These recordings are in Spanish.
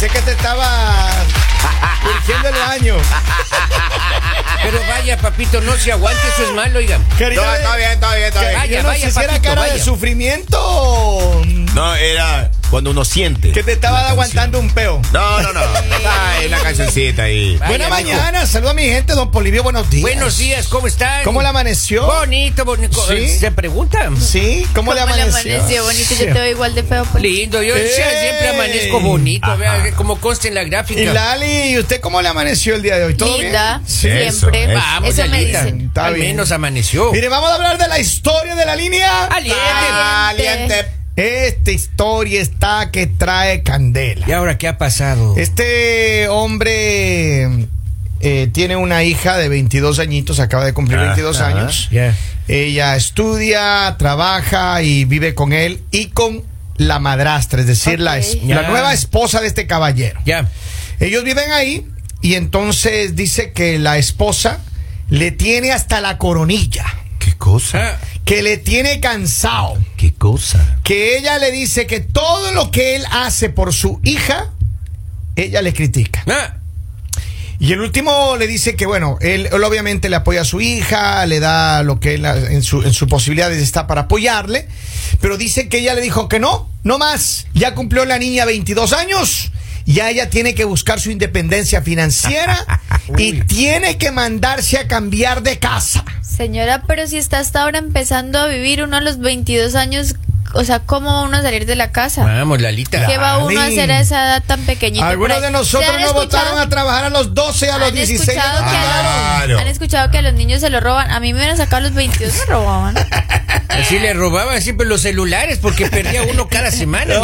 pensé que te estaba urgiendo el baño. Pero vaya, papito, no se aguante, eso es malo, oigan. Quería No, de- está bien, está bien, está bien. Vaya, yo no vaya, sé si era papito, cara de vaya. sufrimiento o No, era cuando uno siente. que te estaba aguantando un peo. No, no, no. Ay, una cancioncita ahí. Buena mañana, saludo a mi gente, don Polivio, buenos días. Buenos días, ¿cómo están? ¿Cómo le amaneció? Bonito, bonito. Sí. ¿Se preguntan? Sí, ¿cómo, le ¿Cómo le amaneció? amaneció? Bonito, yo te veo igual de feo. Poli. Lindo, yo siempre amanezco bonito, vea, como consta en la gráfica. Y Lali, ¿y usted cómo le amaneció el día de hoy? ¿Todo Linda, bien? Sí. Eso, siempre. eso. Vamos, Eso me dicen. Está Al bien. menos amaneció. Mire, vamos a hablar de la historia de la línea. Aliente. Caliente. Esta historia está que trae candela. ¿Y ahora qué ha pasado? Este hombre eh, tiene una hija de 22 añitos, acaba de cumplir Ajá. 22 años. Ella estudia, trabaja y vive con él y con la madrastra, es decir, la, es- la nueva esposa de este caballero. Ya. Ellos viven ahí y entonces dice que la esposa le tiene hasta la coronilla, ¿Qué cosa? Ah, que le tiene cansado, ¿Qué cosa? que ella le dice que todo lo que él hace por su hija, ella le critica. ah, Y el último le dice que, bueno, él, él obviamente le apoya a su hija, le da lo que él, en, su, en posibilidades está para apoyarle, pero dice que ella le dijo que no, no más. Ya cumplió la niña 22 años, ya ella tiene que buscar su independencia financiera y tiene que mandarse a cambiar de casa. Señora, pero si está hasta ahora empezando a vivir uno a los 22 años, o sea, ¿cómo va uno a salir de la casa? vamos, Lalita. ¿Qué va uno a hacer a esa edad tan pequeñita? Algunos de nosotros ¿Se han nos votaron a trabajar a los 12, a los ¿Han 16 escuchado, años. que a los, Claro. han escuchado que a los niños se lo roban? A mí me hubieran sacado a los 22, me robaban. Así le robaban siempre los celulares porque perdía uno cada semana,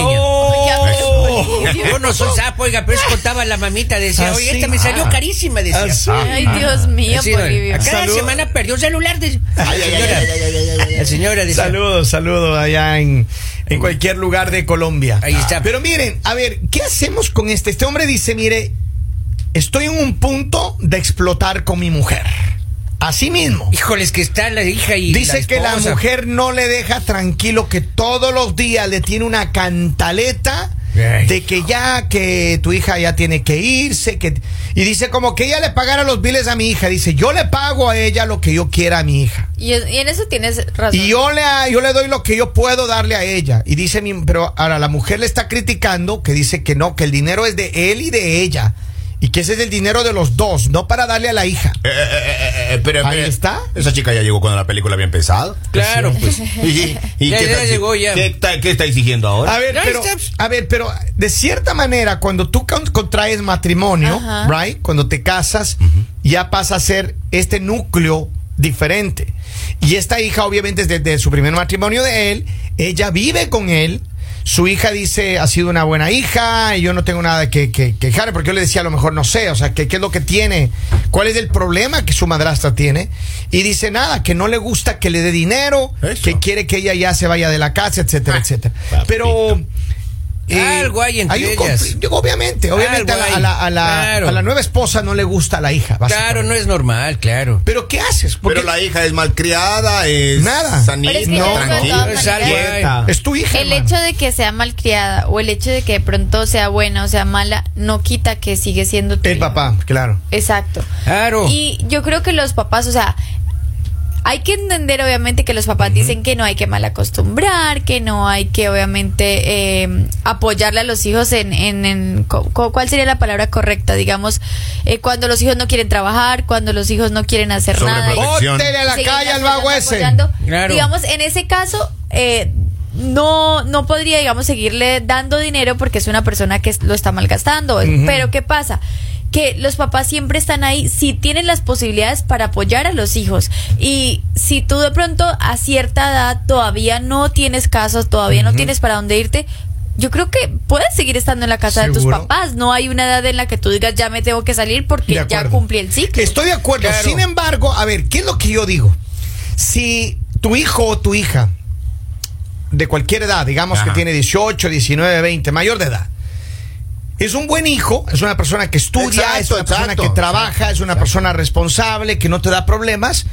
Yo no soy sapo, oiga, pero eso contaba la mamita, decía, oye, esta me salió Ah. carísima, decía. Así. Ay, Dios mío, Así, Polivio. cada Salud. semana perdió un celular. decía. La señora, la señora decía, Saludos, saludos allá en, en cualquier lugar de Colombia. Ahí está. Pero miren, a ver, ¿qué hacemos con este? Este hombre dice, mire, estoy en un punto de explotar con mi mujer. Así mismo. híjoles que está la hija y Dice que la mujer no le deja tranquilo, que todos los días le tiene una cantaleta Ay, de que ya, que tu hija ya tiene que irse, que... Y dice como que ella le pagara los biles a mi hija. Dice, yo le pago a ella lo que yo quiera a mi hija. Y, y en eso tienes razón. Y yo le, yo le doy lo que yo puedo darle a ella. Y dice, mi- pero ahora la mujer le está criticando, que dice que no, que el dinero es de él y de ella. Y que ese es el dinero de los dos, no para darle a la hija. Eh, eh, eh, pero, Ahí está. Esa chica ya llegó cuando la película había empezado. Claro, pues. ¿Y, y Ya- qué, ya está, llegó ya. ¿qué, está, qué está exigiendo ahora? A ver, pero, está. a ver, pero de cierta manera, cuando tú con- contraes matrimonio, Ajá. right? Cuando te casas, ya pasa a ser este núcleo diferente. Y esta hija, obviamente, es desde su primer matrimonio de él, ella vive con él. Su hija dice, ha sido una buena hija, y yo no tengo nada que, que quejar, porque yo le decía, a lo mejor no sé, o sea, ¿qué, ¿qué es lo que tiene? ¿Cuál es el problema que su madrastra tiene? Y dice, nada, que no le gusta que le dé dinero, Eso. que quiere que ella ya se vaya de la casa, etcétera, Ah, etcétera. papito. Pero... Algo hay entre un ellas. obviamente, obviamente a la, hay. a, la, a la- Claro. a la nueva esposa no le gusta a la hija. Claro, no es normal, claro. Pero ¿qué haces? Porque Pero la hija es malcriada, es Nada. sanita, es que No, tranquila. Es hay. es tu hija. El hermano. hecho de que sea malcriada o el hecho de que de pronto sea buena o sea mala no quita que sigue siendo tu El hija. papá, claro. Exacto. Claro. Y yo creo que los papás, o sea, hay que entender obviamente que los papás dicen que no hay que mal acostumbrar, que no hay que obviamente eh, apoyarle a los hijos en, en, en- co- co- ¿cuál sería la palabra correcta? Digamos, eh, cuando los hijos no quieren trabajar, cuando los hijos no quieren hacer nada. A la calle al vago ese. Claro. Digamos, en ese caso, eh, no, no podría, digamos, seguirle dando dinero porque es una persona que lo está malgastando. Pero ¿qué pasa? Que los papás siempre están ahí si tienen las posibilidades para apoyar a los hijos. Y si tú de pronto a cierta edad todavía no tienes casos, todavía no tienes para dónde irte, yo creo que puedes seguir estando en la casa de tus papás. No hay una edad en la que tú digas ya me tengo que salir porque ya cumplí el ciclo. Estoy de acuerdo. Claro. Sin embargo, a ver, ¿qué es lo que yo digo? Si tu hijo o tu hija de cualquier edad, digamos que tiene 18, 19, 20, mayor de edad, es un buen hijo, es una persona que estudia, Exacto, es una persona que trabaja, es una exacto. persona responsable, que no te da problemas,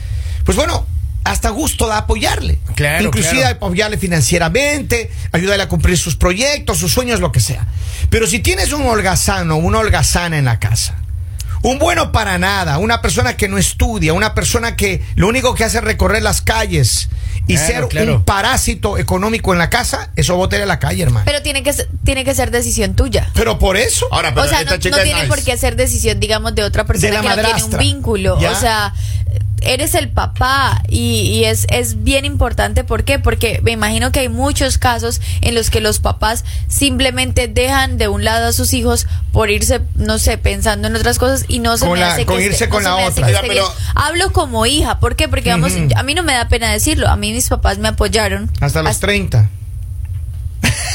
pues bueno, hasta gusto da apoyarle. Claro, Inclusive claro. apoyarle financieramente, ayudarle a cumplir sus proyectos, sus sueños, lo que sea. Pero si tienes un holgazano, una holgazana en la casa, un bueno para nada, una persona que no estudia, una persona que lo único que hace es recorrer las calles y Claro, ser claro. un parásito económico en la casa, eso bótele a la calle, hermano. Pero, Pero tiene que, ser- tiene que ser decisión tuya. por eso. Ahora, pero o sea, esta no, chica no es tiene nice. por qué ser decisión, digamos, de otra persona la que no tiene un vínculo. ¿Ya? O sea, eres el papá y, y es, es bien importante. ¿Por qué? Porque me imagino que hay muchos casos en los que los papás simplemente dejan de un lado a sus hijos por irse, no sé, pensando en otras cosas y no se Con me la- hace con que irse esté- con no la otra. Mira, pero-. Hablo como hija. ¿Por qué? Porque, vamos, a mí no me da pena decirlo. A mí mis papás me apoyaron. Hasta los 30.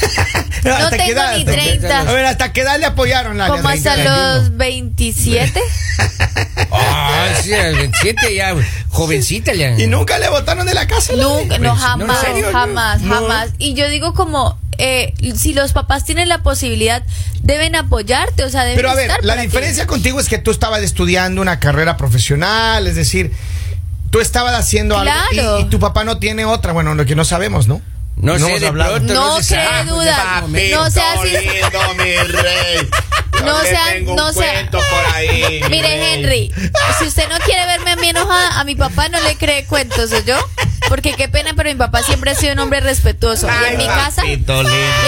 No ¿Hasta tengo edad? ni ¿Hasta qué- 30. A ver, ¿hasta qué edad le apoyaron la Como hasta 30? los 27. Ah, sí, a los 27 ya, jovencita han- Y nunca le botaron de la casa. la Nunca, no, Pues, jamás, no, jamás, No. jamás. Y yo digo como, eh, si los papás tienen la posibilidad, deben apoyarte, o sea, deben Pero a ver, la ti. diferencia contigo es que tú estabas estudiando una carrera profesional, es decir, tú estabas haciendo Claro. algo y, y tu papá no tiene otra, bueno, lo que no sabemos, ¿no? No, sé, hemos de hablado. pronto No se cree sabe. duda. Papito No sea así. lindo, mi rey. Yo No sea- tengo no un sea- cuento por ahí. mi Mire. Henry, si usted no quiere verme a mí enojada, a mi papá no le cree cuentos, ¿o yo? Porque qué pena, pero mi papá siempre ha sido un hombre respetuoso. y en mi casa, y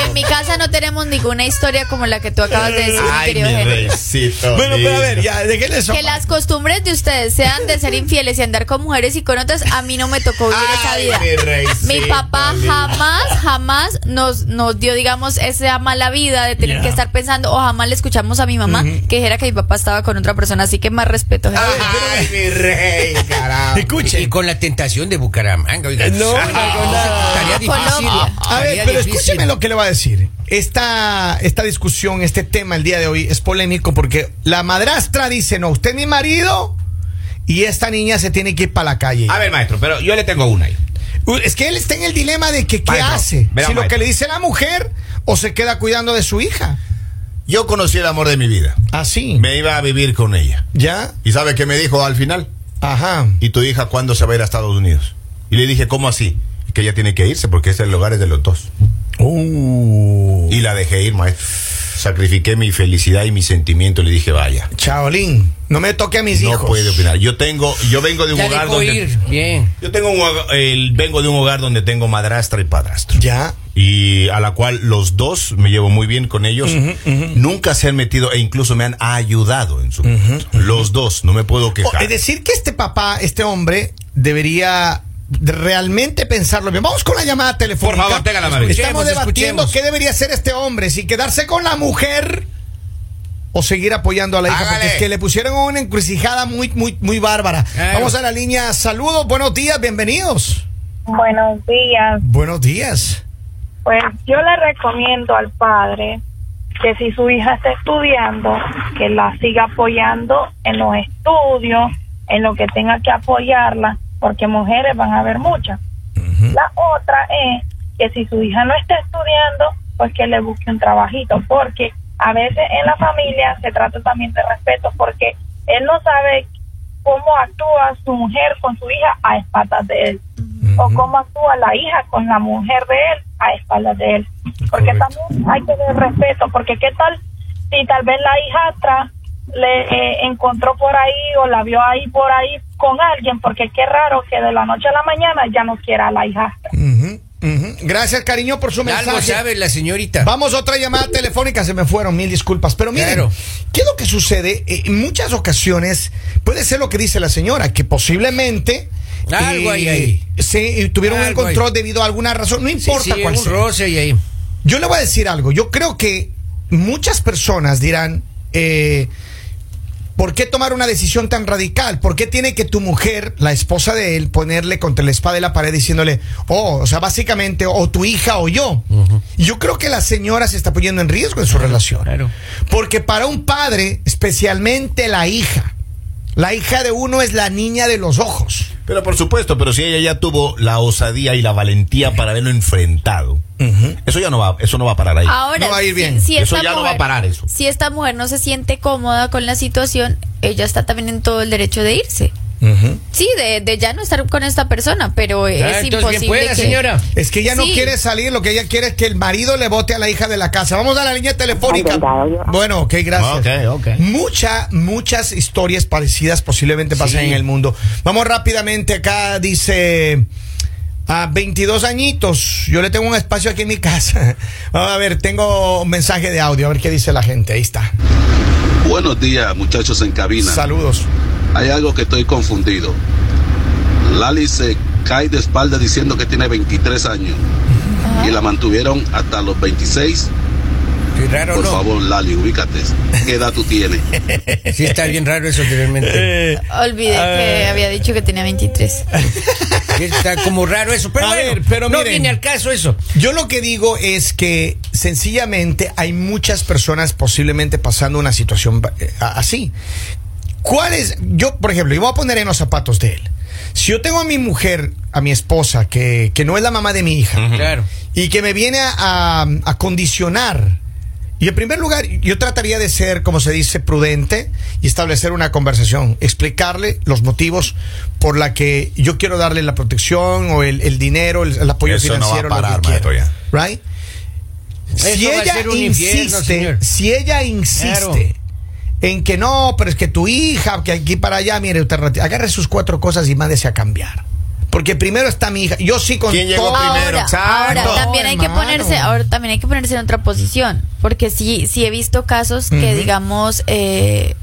en mi casa no tenemos ninguna historia como la que tú acabas de decir, mi Ay, querido mi Henry. reycito Bueno, pero a ver, ya, déjenle eso. Que las costumbres de ustedes sean de ser infieles y andar con mujeres y con otras, a mí no me tocó vivir esa Ay, vida. mi reycito Mi papá lindo. jamás, jamás nos, nos dio, digamos, esa mala vida de tener que estar pensando, o jamás le escuchamos a mi mamá que dijera que mi papá estaba con otra persona, así que más respeto. Ay, mi rey, carajo. Escuche. Y con la tentación de Bucaramanga, oiga. No, Ah, no, no. Estaría difícil. A ver, pero escúcheme lo que le voy a decir. Esta, esta discusión, este tema el día de hoy es polémico porque la madrastra dice, no, usted es mi marido y esta niña se tiene que ir para la calle. A ver, maestro, pero yo le tengo una ahí. Es que él está en el dilema de que qué Maestro, hace. verá, si lo que le dice la mujer o se queda cuidando de su hija. Yo conocí el amor de mi vida. Así. Me iba a vivir con ella. ¿Ya? ¿Y sabe qué me dijo al final? Ajá. ¿Y tu hija cuándo se va a ir a Estados Unidos? Y le dije, ¿cómo así? Que ella tiene que irse porque es el hogar es de los dos. Uh. Y la dejé ir, maestro. Sacrifiqué mi felicidad y mi sentimiento. Le dije, vaya. Chaolín, no me toque a mis No hijos. puede opinar. Yo tengo, yo vengo de un Ya hogar dejó donde. ir. Bien. Yo tengo un vengo de un hogar donde tengo madrastra y padrastro. Ya. Y a la cual los dos me llevo muy bien con ellos. Nunca se han metido e incluso me han ayudado en su momento. Los dos, no me puedo quejar. es decir, que este papá, este hombre, debería de realmente pensarlo bien. Vamos con la llamada telefónica. Por favor, téngala, María. Estamos Escuchemos, debatiendo escuchemos. qué debería hacer este hombre, si quedarse con la mujer o seguir apoyando a la hija, porque es que le pusieron una encrucijada muy, muy, muy bárbara. Claro. Vamos a la línea. Saludos, buenos días, bienvenidos. Buenos días. Buenos días. Pues yo le recomiendo al padre que si su hija está estudiando, que la siga apoyando en los estudios, en lo que tenga que apoyarla, porque mujeres van a haber muchas. La otra es que si su hija no está estudiando, pues que le busque un trabajito, porque a veces en la familia se trata también de respeto, porque él no sabe cómo actúa su mujer con su hija a espaldas de él, o cómo actúa la hija con la mujer de él a espaldas de él. Porque Correcto. también hay que tener respeto, porque qué tal si tal vez la hijastra le eh, encontró por ahí o la vio ahí por ahí con alguien, porque qué raro que de la noche a la mañana ya no quiera a la hijastra. Gracias, cariño, por su Algo mensaje. sabe la señorita. Vamos a otra llamada telefónica, se me fueron, mil disculpas. Pero miren, Claro. ¿qué es lo que sucede? Eh, en muchas ocasiones puede ser lo que dice la señora, que posiblemente eh, Algo hay ahí. se, eh, tuvieron un Algo encontrón hay. debido a alguna razón, no Sí, importa sí, cuál un sea. roce y ahí. Yo le voy a decir algo, yo creo que muchas personas dirán, eh, ¿por qué tomar una decisión tan radical? ¿Por qué tiene que tu mujer, la esposa de él, ponerle contra la espada de la pared diciéndole, oh, o sea, básicamente, o tu hija o yo? Y Yo creo que la señora se está poniendo en riesgo en su relación. claro. Porque para un padre, especialmente la hija, la hija de uno es la niña de los ojos. Pero por supuesto, pero si ella ya tuvo la osadía y la valentía para haberlo enfrentado, eso ya no va, eso no va a parar ahí. Ahora, No va a ir bien. si Eso esta ya no va a parar eso. Si esta mujer no se siente cómoda con la situación, ella está también en todo el derecho de irse. Sí, de, de ya no estar con esta persona, pero es imposible pueda, que... señora. Es que ella no quiere salir, lo que ella quiere es que el marido le vote a la hija de la casa. Vamos a la línea telefónica. Bueno, ok, gracias. Ok, ok. Mucha, muchas historias parecidas posiblemente pasan Sí. en el mundo. Vamos rápidamente acá, dice... A 22 añitos, yo le tengo un espacio aquí en mi casa. Vamos a ver, tengo un mensaje de audio, a ver qué dice la gente. Ahí está. Buenos días, muchachos en cabina. Saludos. Hay algo que estoy confundido. Lali se cae de espalda diciendo que tiene 23 años y la mantuvieron hasta los 26. Qué raro, Por ¿no? favor, Lali, ubícate. ¿Qué edad tú tienes? Sí, está bien raro eso anteriormente. Eh, Olvidé que había dicho que tenía 23. Sí, Está como raro eso. Pero A bueno, ver, pero no miren. viene al caso eso. Yo lo que digo es que sencillamente hay muchas personas posiblemente pasando una situación eh, así. ¿Cuál es? Yo, por ejemplo, yo voy a poner en los zapatos de él. Si yo tengo a mi mujer, a mi esposa, que, que no es la mamá de mi hija, Claro. y que me viene a, a- a condicionar. Y en primer lugar, yo trataría de ser, como se dice, prudente y establecer una conversación, explicarle los motivos por la que yo quiero darle la protección o el, el dinero, el, el apoyo Eso no va a financiero, parar, lo que quiera. Right? Si ella insiste, si ella insiste Claro. en que no, pero es que tu hija, que aquí para allá, mire, usted agarre sus cuatro cosas y mándese a cambiar. Porque primero está mi hija. Yo sí con ¿Quién llegó todo- primero? Ahora, ahora también hay que ponerse, ahora también hay que ponerse en otra posición, porque sí, sí he visto casos que digamos eh,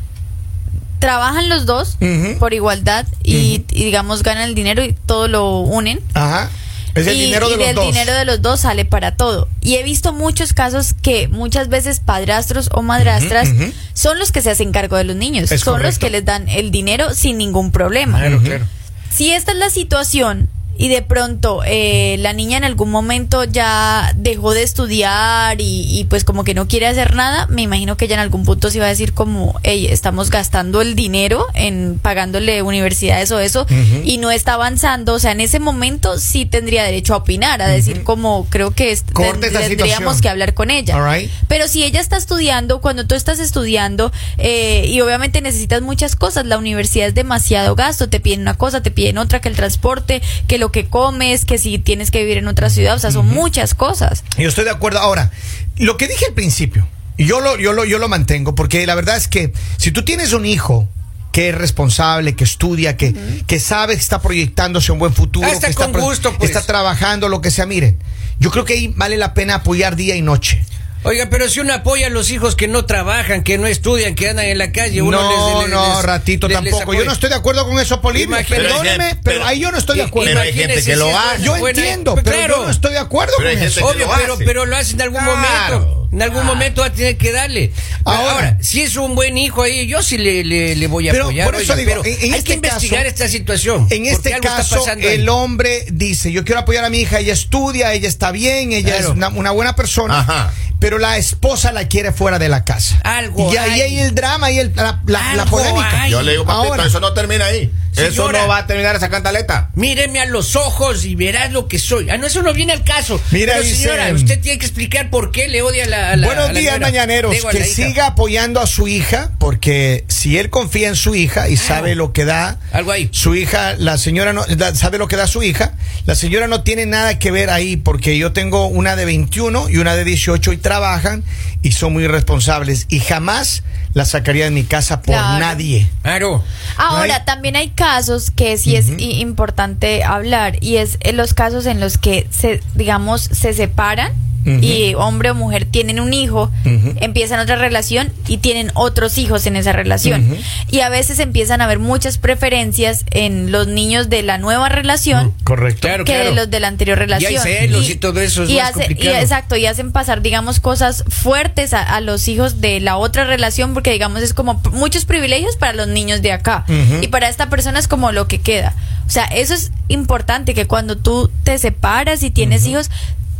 trabajan los dos por igualdad y, y, digamos ganan el dinero y todo lo unen. Ajá. Es el y, dinero de y los del dos. dinero de los dos sale para todo. Y he visto muchos casos que muchas veces padrastros o madrastras son los que se hacen cargo de los niños, Es son los que les dan el dinero sin ningún problema. Claro, claro. Si esta es la situación y de pronto eh, la niña en algún momento ya dejó de estudiar y, y pues como que no quiere hacer nada, me imagino que ella en algún punto se iba a decir como, hey, estamos gastando el dinero en pagándole universidades o eso y no está avanzando, o sea, en ese momento sí tendría derecho a opinar, a decir como creo que es- tendríamos situación. que hablar con ella. Right. Pero si ella está estudiando, cuando tú estás estudiando eh, y obviamente necesitas muchas cosas, la universidad es demasiado gasto, te piden una cosa, te piden otra, que el transporte, que lo que comes, que si tienes que vivir en otra ciudad, o sea, son muchas cosas. Yo estoy de acuerdo. Ahora, lo que dije al principio, y yo lo, yo lo, yo lo mantengo, porque la verdad es que si tú tienes un hijo que es responsable, que estudia, que, que sabe que está proyectándose un buen futuro, Ah, está que con gusto, pues. está trabajando, lo que sea, miren, yo creo que ahí vale la pena apoyar día y noche. Oiga, pero si uno apoya a los hijos que no trabajan, que no estudian, que andan en la calle, uno no, les, les- no, les- ratito les- les tampoco. Yo no estoy de acuerdo con eso, Polibio. Imagínate. Perdóneme, Pero ahí yo no estoy de I- acuerdo. Pero hay gente imagínese que lo hace. Yo entiendo, pero claro. yo no estoy de acuerdo Pero con eso. Obvio, lo pero, pero lo hace en algún Claro. momento. En algún momento va a tener que darle. Ahora- Ahora, si es un buen hijo ahí, yo sí le, le, le voy a Pero apoyar. por eso oiga, digo, pero en- en hay este que investigar caso- esta situación. En este caso, el hombre dice, yo quiero apoyar a mi hija, ella estudia, ella está bien, ella Claro. es una, una buena persona, Ajá. pero la esposa la quiere fuera de la casa. Algo y ahí hay. hay el drama y el- la, la- polémica. hay. Yo le digo, papito, Ahora. eso no termina ahí. Eso no va a terminar esa cantaleta. Míreme a los ojos y verás lo que soy. Ah, no, eso no viene al caso. Mira, Pero señora, usted tiene que explicar por qué le odia a la, a la- Buenos a la días, señora. mañaneros. Digo, Que siga apoyando a su hija, porque si él confía en su hija y sabe lo que da, Algo ahí. su hija, la señora no da- sabe lo que da su hija, la señora no tiene nada que ver ahí, porque yo tengo una de 21 y una de 18 y trabajan y son muy responsables y jamás la sacaría de mi casa por Claro. nadie. Claro. Ahora, también hay casos que sí es importante hablar y es en los casos en los que se, digamos, se separan Y hombre o mujer tienen un hijo, empiezan otra relación y tienen otros hijos en esa relación. Y a veces empiezan a haber muchas preferencias en los niños de la nueva relación Correcto. Claro, que claro. de los de la anterior relación. Y hay celos y todo eso, es y más hace- y complicado. exacto, y hacen pasar, digamos, cosas fuertes a, a los hijos de la otra relación, porque, digamos, es como muchos privilegios para los niños de acá. Y para esta persona es como lo que queda. O sea, eso es importante, que cuando tú te separas y tienes hijos,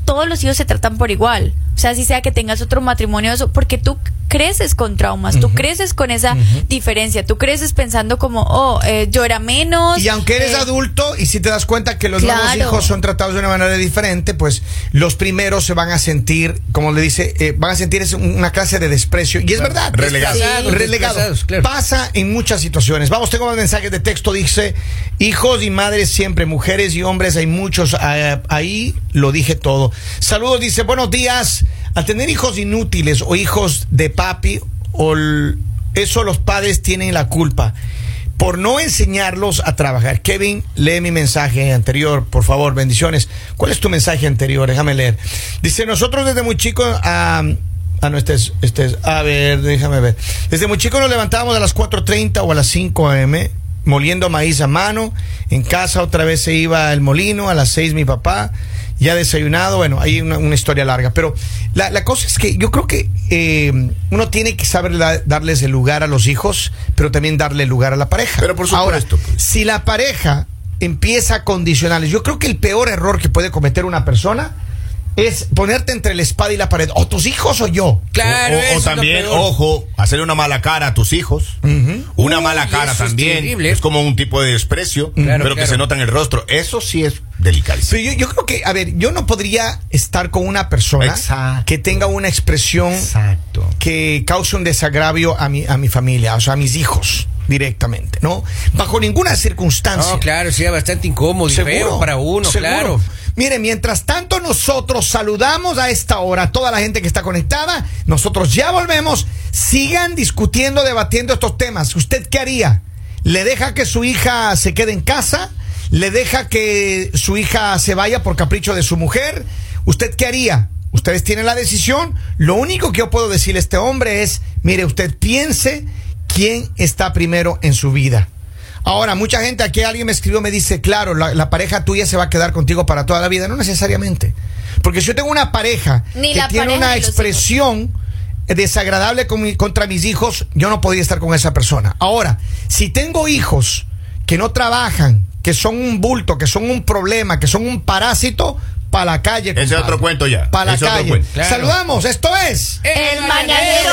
todos los hijos se tratan por igual. O sea, si sea que tengas otro matrimonio, eso, porque tú creces con traumas, tú creces con esa diferencia, tú creces pensando como, oh, eh, yo era menos. Y aunque eres eh, adulto y si te das cuenta que los nuevos hijos son tratados de una manera diferente, pues los primeros se van a sentir, como le dice, eh, van a sentir una clase de desprecio. Y es verdad. Relegados. Sí. Claro. Pasa en muchas situaciones. Vamos, tengo más mensajes de texto. Dice, hijos y madres siempre, mujeres y hombres, hay muchos. ah, ahí lo dije todo. Saludos, dice, buenos días. Al tener hijos inútiles o hijos de papi, o eso los padres tienen la culpa. Por no enseñarlos a trabajar. Kevin, lee mi mensaje anterior, por favor, bendiciones. ¿Cuál es tu mensaje anterior? Déjame leer. Dice, nosotros desde muy chicos, ah, Ah, no, este es, este es, a ver, déjame ver. Desde muy chico nos levantábamos a las 4.30 o a las 5 am, moliendo maíz a mano. En casa otra vez se iba al molino, a las 6 mi papá, ya desayunado. Bueno, hay una, una historia larga. Pero la, la cosa es que yo creo que eh, uno tiene que saber da- darles el lugar a los hijos, pero también darle lugar a la pareja. Pero por Ahora, supuesto, pues. si la pareja empieza a condicionales, yo creo que el peor error que puede cometer una persona es ponerte entre la espada y la pared. O tus hijos o yo. Claro, o, o eso es también, ojo, hacerle una mala cara a tus hijos. Una Uy, mala cara eso es también. terrible. Es como un tipo de desprecio, Claro, pero que se nota en el rostro. Eso sí es delicadísimo. Pero yo, yo creo que, a ver, yo no podría estar con una persona Exacto. que tenga una expresión Exacto. que cause un desagravio a mi, a mi familia, o sea, a mis hijos directamente, ¿no? Bajo ninguna circunstancia. No, claro, sí, bastante incómodo y feo para uno, seguro. claro. Mire, mientras tanto nosotros saludamos a esta hora a toda la gente que está conectada, nosotros ya volvemos, sigan discutiendo, debatiendo estos temas. ¿Usted qué haría? ¿Le deja que su hija se quede en casa? ¿Le deja que su hija se vaya por capricho de su mujer? ¿Usted qué haría? Ustedes tienen la decisión. Lo único que yo puedo decirle a este hombre es, mire, usted piense quién está primero en su vida. Ahora, mucha gente, aquí alguien me escribió, me dice, claro, la, la pareja tuya se va a quedar contigo para toda la vida. No necesariamente. Porque si yo tengo una pareja Ni que tiene pareja una expresión desagradable con mi- contra mis hijos, yo no podría estar con esa persona. Ahora, si tengo hijos que no trabajan, que son un bulto, que son un problema, que son un parásito, para la calle. Ese es otro cuento ya. Para la calle. Claro. Saludamos, esto es. El mañanero.